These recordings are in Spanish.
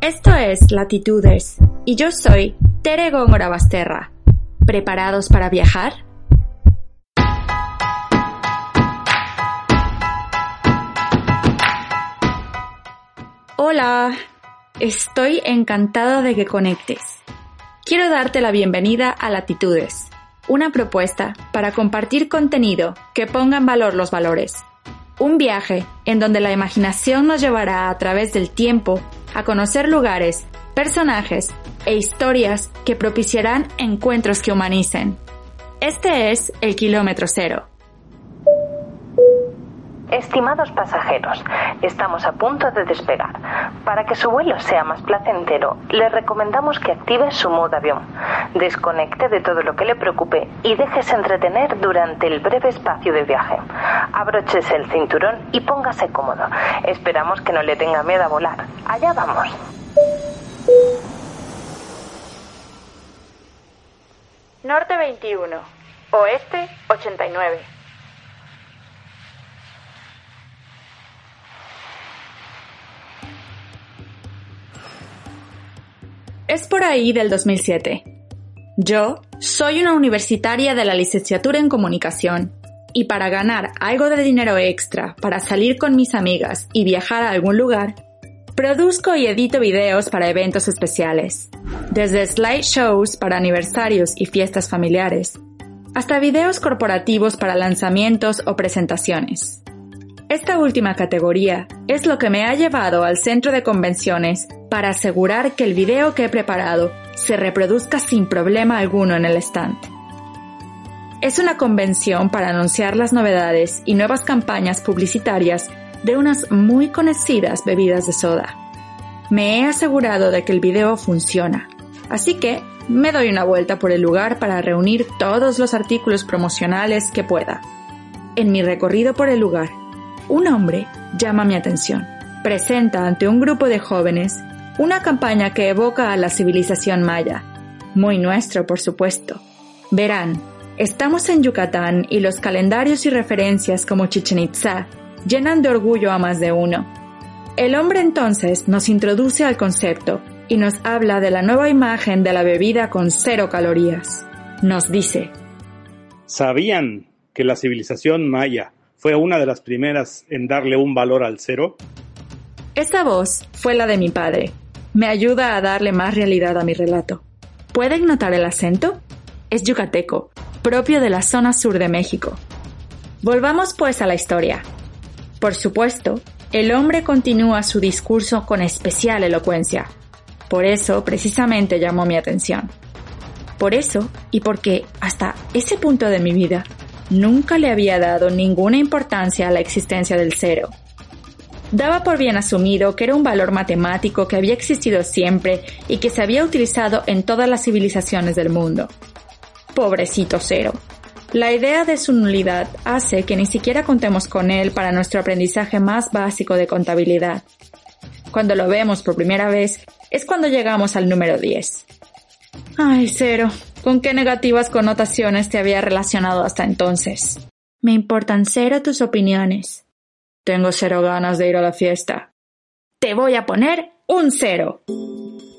Esto es Latitudes y yo soy Tere Góngora Basterra. ¿Preparados para viajar? Hola, estoy encantada de que conectes. Quiero darte la bienvenida a Latitudes, una propuesta para compartir contenido que ponga en valor los valores un viaje en donde la imaginación nos llevará a través del tiempo a conocer lugares, personajes e historias que propiciarán encuentros que humanicen. Este es el kilómetro cero Estimados pasajeros, estamos a punto de despegar. Para que su vuelo sea más placentero, le recomendamos que active su modo avión, desconecte de todo lo que le preocupe y déjese entretener durante el breve espacio de viaje. Abróchese el cinturón y póngase cómodo. Esperamos que no le tenga miedo a volar. Allá vamos. Norte 21, Oeste 89. Es por ahí del 2007. Yo soy una universitaria de la licenciatura en comunicación y para ganar algo de dinero extra para salir con mis amigas y viajar a algún lugar, produzco y edito videos para eventos especiales, desde slideshows para aniversarios y fiestas familiares, hasta videos corporativos para lanzamientos o presentaciones. Esta última categoría es lo que me ha llevado al centro de convenciones para asegurar que el video que he preparado se reproduzca sin problema alguno en el stand. Es una convención para anunciar las novedades y nuevas campañas publicitarias de unas muy conocidas bebidas de soda. Me he asegurado de que el video funciona, así que me doy una vuelta por el lugar para reunir todos los artículos promocionales que pueda. En mi recorrido por el lugar, un hombre llama mi atención. Presenta ante un grupo de jóvenes una campaña que evoca a la civilización maya. Muy nuestro, por supuesto. Verán, estamos en Yucatán y los calendarios y referencias como Chichen Itza llenan de orgullo a más de uno. El hombre entonces nos introduce al concepto y nos habla de la nueva imagen de la bebida con cero calorías. Nos dice, ¿sabían que la civilización maya fue una de las primeras en darle un valor al cero? Esa voz fue la de mi padre, me ayuda a darle más realidad a mi relato. ¿Pueden notar el acento? Es yucateco, propio de la zona sur de México. Volvamos pues a la historia. Por supuesto, el hombre continúa su discurso con especial elocuencia. Por eso, precisamente, llamó mi atención. Por eso, y porque hasta ese punto de mi vida, nunca le había dado ninguna importancia a la existencia del cero daba por bien asumido que era un valor matemático que había existido siempre y que se había utilizado en todas las civilizaciones del mundo. Pobrecito cero. La idea de su nulidad hace que ni siquiera contemos con él para nuestro aprendizaje más básico de contabilidad. Cuando lo vemos por primera vez es cuando llegamos al número 10. Ay, cero, ¿con qué negativas connotaciones te había relacionado hasta entonces? Me importan cero tus opiniones. Tengo cero ganas de ir a la fiesta. Te voy a poner un cero.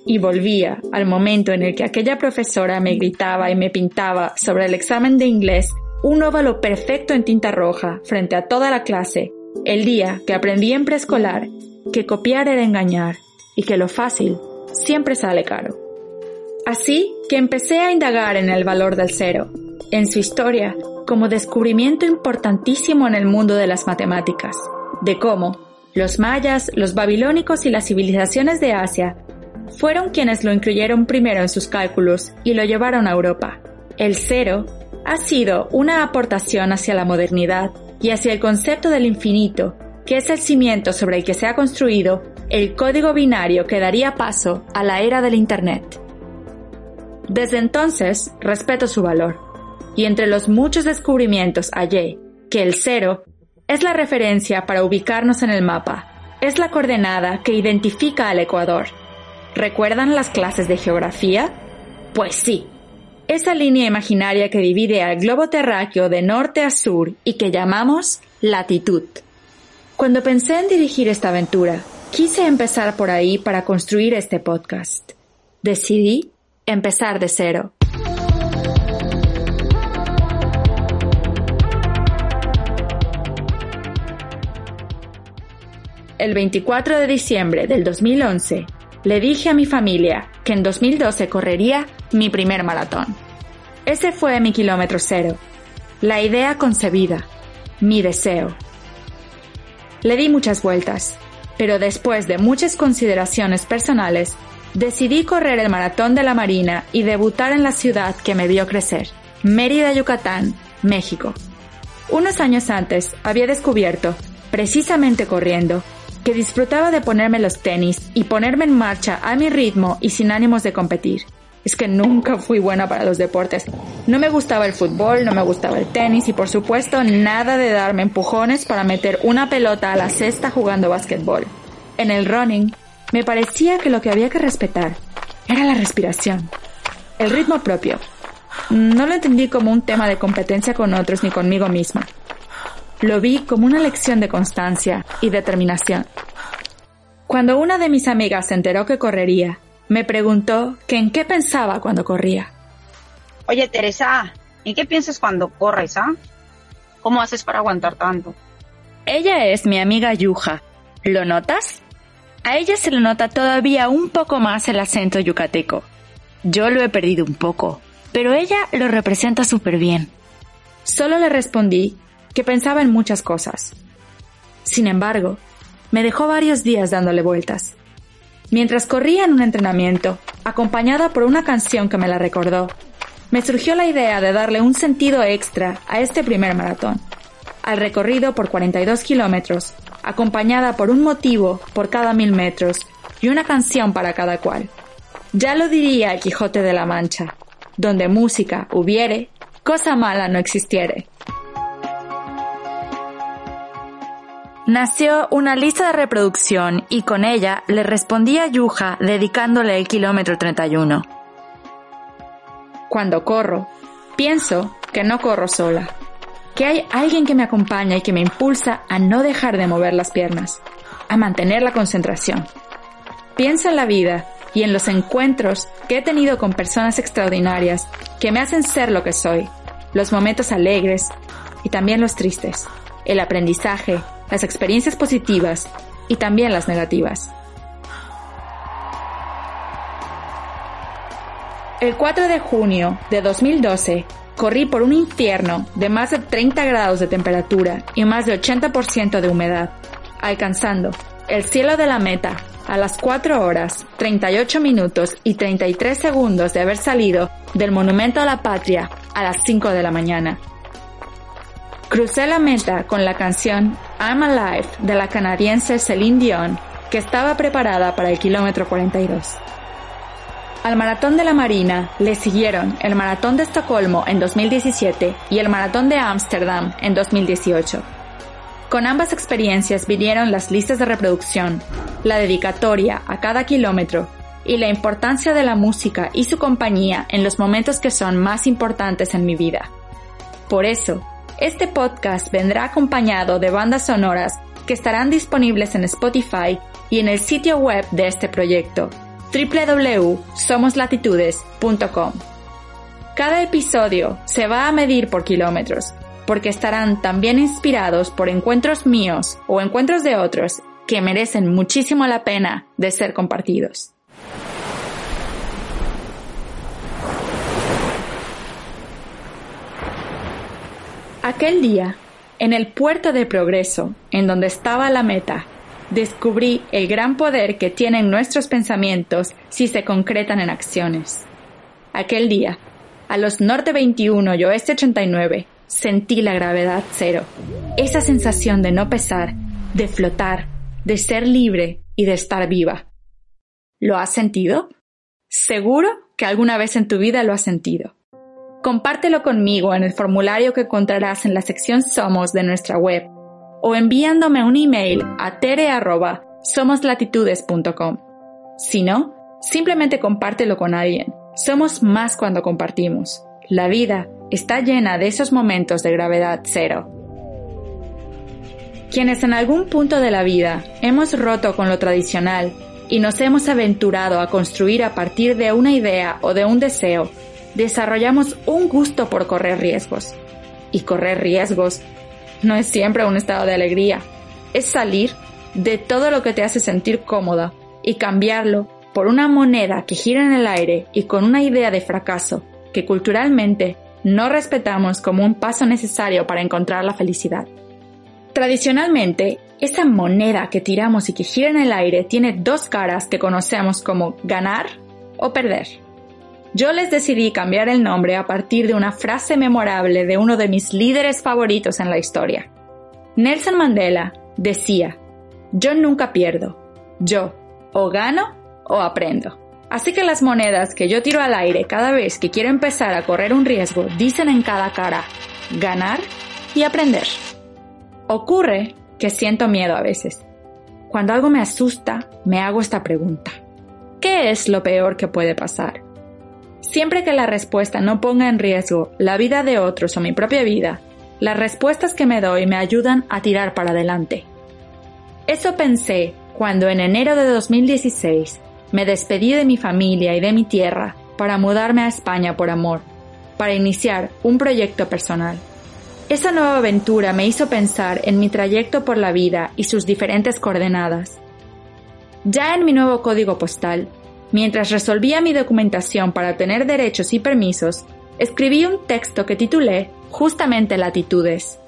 Y volvía al momento en el que aquella profesora me gritaba y me pintaba sobre el examen de inglés un óvalo perfecto en tinta roja frente a toda la clase el día que aprendí en preescolar que copiar era engañar y que lo fácil siempre sale caro. Así que empecé a indagar en el valor del cero, en su historia como descubrimiento importantísimo en el mundo de las matemáticas, de cómo los mayas, los babilónicos y las civilizaciones de Asia fueron quienes lo incluyeron primero en sus cálculos y lo llevaron a Europa. El cero ha sido una aportación hacia la modernidad y hacia el concepto del infinito, que es el cimiento sobre el que se ha construido el código binario que daría paso a la era del Internet. Desde entonces, respeto su valor, y entre los muchos descubrimientos hallé que el cero es la referencia para ubicarnos en el mapa, es la coordenada que identifica al Ecuador. ¿Recuerdan las clases de geografía? Pues sí, esa línea imaginaria que divide al globo terráqueo de norte a sur y que llamamos latitud. Cuando pensé en dirigir esta aventura, quise empezar por ahí para construir este podcast. Decidí empezar de cero. El 24 de diciembre del 2011, le dije a mi familia que en 2012 correría mi primer maratón. Ese fue mi kilómetro cero, la idea concebida, mi deseo. Le di muchas vueltas, pero después de muchas consideraciones personales, decidí correr el maratón de la Marina y debutar en la ciudad que me vio crecer, Mérida, Yucatán, México. Unos años antes había descubierto, precisamente corriendo, que disfrutaba de ponerme los tenis y ponerme en marcha a mi ritmo y sin ánimos de competir. Es que nunca fui buena para los deportes. No me gustaba el fútbol, no me gustaba el tenis y por supuesto nada de darme empujones para meter una pelota a la cesta jugando básquetbol. En el running, me parecía que lo que había que respetar era la respiración, el ritmo propio. No lo entendí como un tema de competencia con otros ni conmigo misma. Lo vi como una lección de constancia y determinación. Cuando una de mis amigas se enteró que correría, me preguntó que en qué pensaba cuando corría. Oye, Teresa, ¿en qué piensas cuando corres, ah? ¿Cómo haces para aguantar tanto? Ella es mi amiga Yuja. ¿Lo notas? A ella se le nota todavía un poco más el acento yucateco. Yo lo he perdido un poco, pero ella lo representa súper bien. Solo le respondí que pensaba en muchas cosas. Sin embargo, me dejó varios días dándole vueltas. Mientras corría en un entrenamiento, acompañada por una canción que me la recordó, me surgió la idea de darle un sentido extra a este primer maratón, al recorrido por 42 kilómetros, acompañada por un motivo por cada mil metros y una canción para cada cual. Ya lo diría el Quijote de la Mancha, donde música hubiere, cosa mala no existiere. Nació una lista de reproducción y con ella le respondí a Yuja dedicándole el kilómetro 31. Cuando corro, pienso que no corro sola, que hay alguien que me acompaña y que me impulsa a no dejar de mover las piernas, a mantener la concentración. Pienso en la vida y en los encuentros que he tenido con personas extraordinarias que me hacen ser lo que soy, los momentos alegres y también los tristes, el aprendizaje, las experiencias positivas y también las negativas. El 4 de junio de 2012 corrí por un infierno de más de 30 grados de temperatura y más de 80% de humedad, alcanzando el cielo de la meta a las 4 horas, 38 minutos y 33 segundos de haber salido del Monumento a la Patria a las 5 de la mañana. Crucé la meta con la canción I'm Alive de la canadiense Celine Dion, que estaba preparada para el kilómetro 42. Al Maratón de la Marina le siguieron el Maratón de Estocolmo en 2017 y el Maratón de Ámsterdam en 2018. Con ambas experiencias vinieron las listas de reproducción, la dedicatoria a cada kilómetro y la importancia de la música y su compañía en los momentos que son más importantes en mi vida. Por eso, este podcast vendrá acompañado de bandas sonoras que estarán disponibles en Spotify y en el sitio web de este proyecto www.somoslatitudes.com. Cada episodio se va a medir por kilómetros porque estarán también inspirados por encuentros míos o encuentros de otros que merecen muchísimo la pena de ser compartidos. Aquel día, en el puerto de progreso, en donde estaba la meta, descubrí el gran poder que tienen nuestros pensamientos si se concretan en acciones. Aquel día, a los norte 21 y oeste 89, sentí la gravedad cero. Esa sensación de no pesar, de flotar, de ser libre y de estar viva. ¿Lo has sentido? Seguro que alguna vez en tu vida lo has sentido. Compártelo conmigo en el formulario que encontrarás en la sección Somos de nuestra web o enviándome un email a tere@somoslatitudes.com. Si no, simplemente compártelo con alguien. Somos más cuando compartimos. La vida está llena de esos momentos de gravedad cero. Quienes en algún punto de la vida hemos roto con lo tradicional y nos hemos aventurado a construir a partir de una idea o de un deseo, desarrollamos un gusto por correr riesgos. Y correr riesgos no es siempre un estado de alegría, es salir de todo lo que te hace sentir cómoda y cambiarlo por una moneda que gira en el aire y con una idea de fracaso que culturalmente no respetamos como un paso necesario para encontrar la felicidad. Tradicionalmente, esa moneda que tiramos y que gira en el aire tiene dos caras que conocemos como ganar o perder. Yo les decidí cambiar el nombre a partir de una frase memorable de uno de mis líderes favoritos en la historia. Nelson Mandela decía, yo nunca pierdo, yo o gano o aprendo. Así que las monedas que yo tiro al aire cada vez que quiero empezar a correr un riesgo dicen en cada cara ganar y aprender. Ocurre que siento miedo a veces. Cuando algo me asusta, me hago esta pregunta. ¿Qué es lo peor que puede pasar? Siempre que la respuesta no ponga en riesgo la vida de otros o mi propia vida, las respuestas que me doy me ayudan a tirar para adelante. Eso pensé cuando en enero de 2016 me despedí de mi familia y de mi tierra para mudarme a España por amor, para iniciar un proyecto personal. Esa nueva aventura me hizo pensar en mi trayecto por la vida y sus diferentes coordenadas. Ya en mi nuevo código postal, mientras resolvía mi documentación para obtener derechos y permisos, escribí un texto que titulé justamente Latitudes.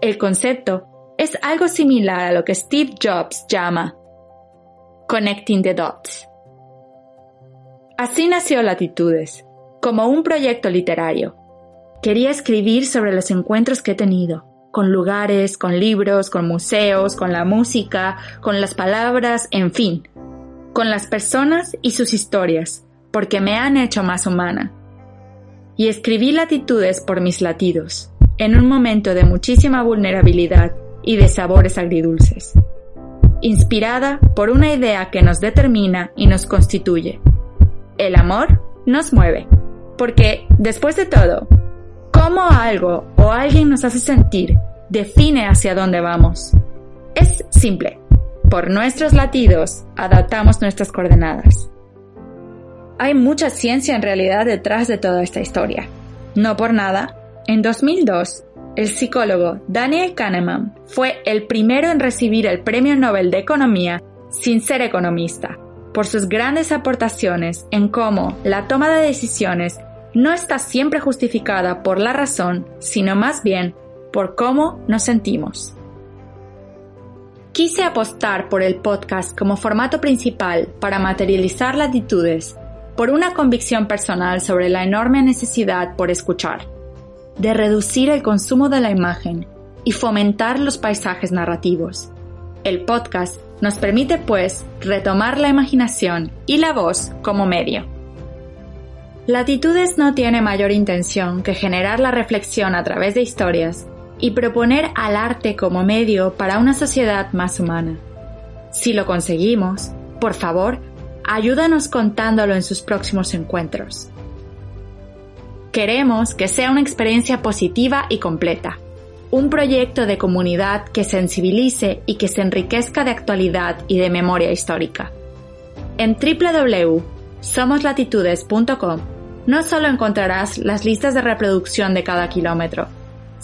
El concepto es algo similar a lo que Steve Jobs llama Connecting the Dots. Así nació Latitudes, como un proyecto literario. Quería escribir sobre los encuentros que he tenido, con lugares, con libros, con museos, con la música, con las palabras, en fin, con las personas y sus historias, porque me han hecho más humana. Y escribí Latitudes por mis latidos, en un momento de muchísima vulnerabilidad y de sabores agridulces, inspirada por una idea que nos determina y nos constituye, el amor nos mueve. Porque, después de todo, cómo algo o alguien nos hace sentir define hacia dónde vamos. Es simple. Por nuestros latidos adaptamos nuestras coordenadas. Hay mucha ciencia en realidad detrás de toda esta historia. No por nada, en 2002, el psicólogo Daniel Kahneman fue el primero en recibir el Premio Nobel de Economía sin ser economista por sus grandes aportaciones en cómo la toma de decisiones no está siempre justificada por la razón, sino más bien por cómo nos sentimos. Quise apostar por el podcast como formato principal para materializar latitudes por una convicción personal sobre la enorme necesidad por escuchar, de reducir el consumo de la imagen y fomentar los paisajes narrativos. El podcast nos permite, pues, retomar la imaginación y la voz como medio. Latitudes no tiene mayor intención que generar la reflexión a través de historias y proponer al arte como medio para una sociedad más humana. Si lo conseguimos, por favor, ayúdanos contándolo en sus próximos encuentros. Queremos que sea una experiencia positiva y completa, un proyecto de comunidad que sensibilice y que se enriquezca de actualidad y de memoria histórica. En www.somoslatitudes.com no solo encontrarás las listas de reproducción de cada kilómetro,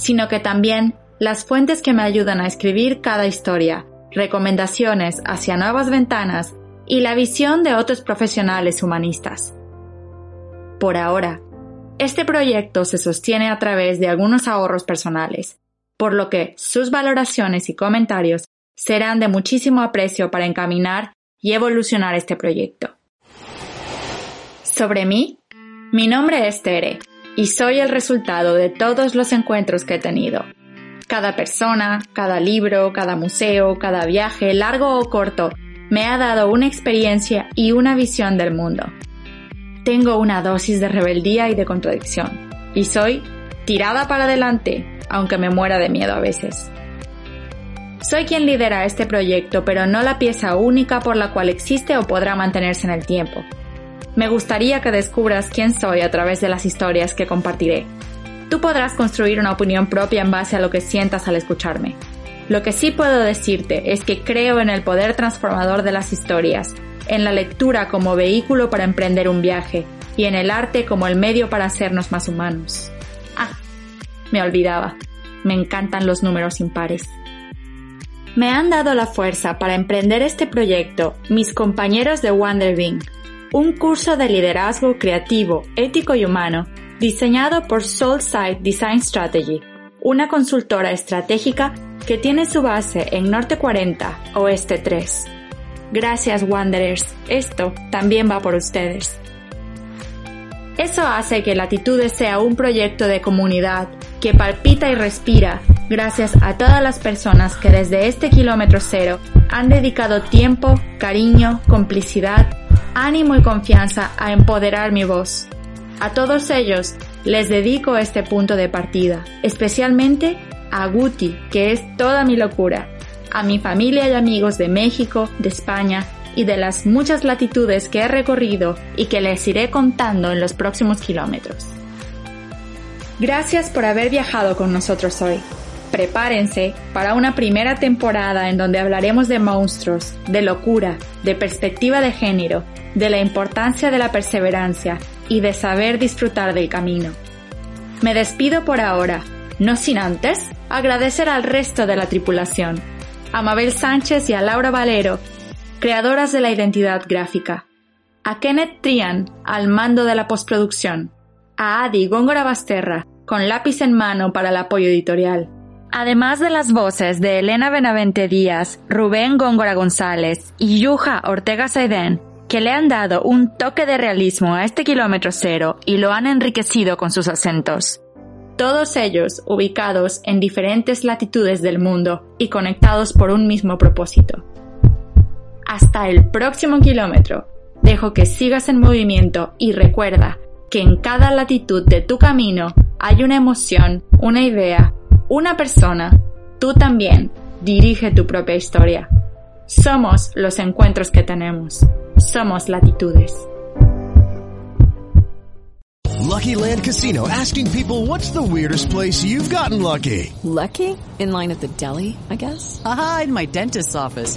sino que también las fuentes que me ayudan a escribir cada historia, recomendaciones hacia nuevas ventanas y la visión de otros profesionales humanistas. Por ahora, este proyecto se sostiene a través de algunos ahorros personales, por lo que sus valoraciones y comentarios serán de muchísimo aprecio para encaminar y evolucionar este proyecto. Sobre mí, mi nombre es Tere y soy el resultado de todos los encuentros que he tenido. Cada persona, cada libro, cada museo, cada viaje, largo o corto, me ha dado una experiencia y una visión del mundo. Tengo una dosis de rebeldía y de contradicción, y soy tirada para adelante, aunque me muera de miedo a veces. Soy quien lidera este proyecto, pero no la pieza única por la cual existe o podrá mantenerse en el tiempo. Me gustaría que descubras quién soy a través de las historias que compartiré. Tú podrás construir una opinión propia en base a lo que sientas al escucharme. Lo que sí puedo decirte es que creo en el poder transformador de las historias, en la lectura como vehículo para emprender un viaje y en el arte como el medio para hacernos más humanos. Ah, me olvidaba. Me encantan los números impares. Me han dado la fuerza para emprender este proyecto mis compañeros de Wonderwing, un curso de liderazgo creativo, ético y humano, diseñado por Soulside Design Strategy, una consultora estratégica que tiene su base en Norte 40, Oeste 3. Gracias Wanderers, esto también va por ustedes. Eso hace que Latitudes sea un proyecto de comunidad que palpita y respira gracias a todas las personas que desde este kilómetro cero han dedicado tiempo, cariño, complicidad ánimo y confianza a empoderar mi voz. A todos ellos les dedico este punto de partida, especialmente a Guti, que es toda mi locura, a mi familia y amigos de México, de España y de las muchas latitudes que he recorrido y que les iré contando en los próximos kilómetros. Gracias por haber viajado con nosotros hoy. Prepárense para una primera temporada en donde hablaremos de monstruos, de locura, de perspectiva de género, de la importancia de la perseverancia y de saber disfrutar del camino. Me despido por ahora, no sin antes agradecer al resto de la tripulación, a Mabel Sánchez y a Laura Valero, creadoras de la identidad gráfica, a Kenneth Trian al mando de la postproducción, a Adi Góngora Basterra con lápiz en mano para el apoyo editorial, Además de las voces de Elena Benavente Díaz, Rubén Góngora González y Yuja Ortega Saidén, que le han dado un toque de realismo a este kilómetro cero y lo han enriquecido con sus acentos. Todos ellos ubicados en diferentes latitudes del mundo y conectados por un mismo propósito. Hasta el próximo kilómetro. Dejo que sigas en movimiento y recuerda que en cada latitud de tu camino hay una emoción, una idea, una persona, tú también dirige tu propia historia. Somos los encuentros que tenemos. Somos latitudes. Lucky Land Casino asking people what's the weirdest place you've gotten lucky? Lucky? In line at the deli, I guess? Aha, in my dentist's office.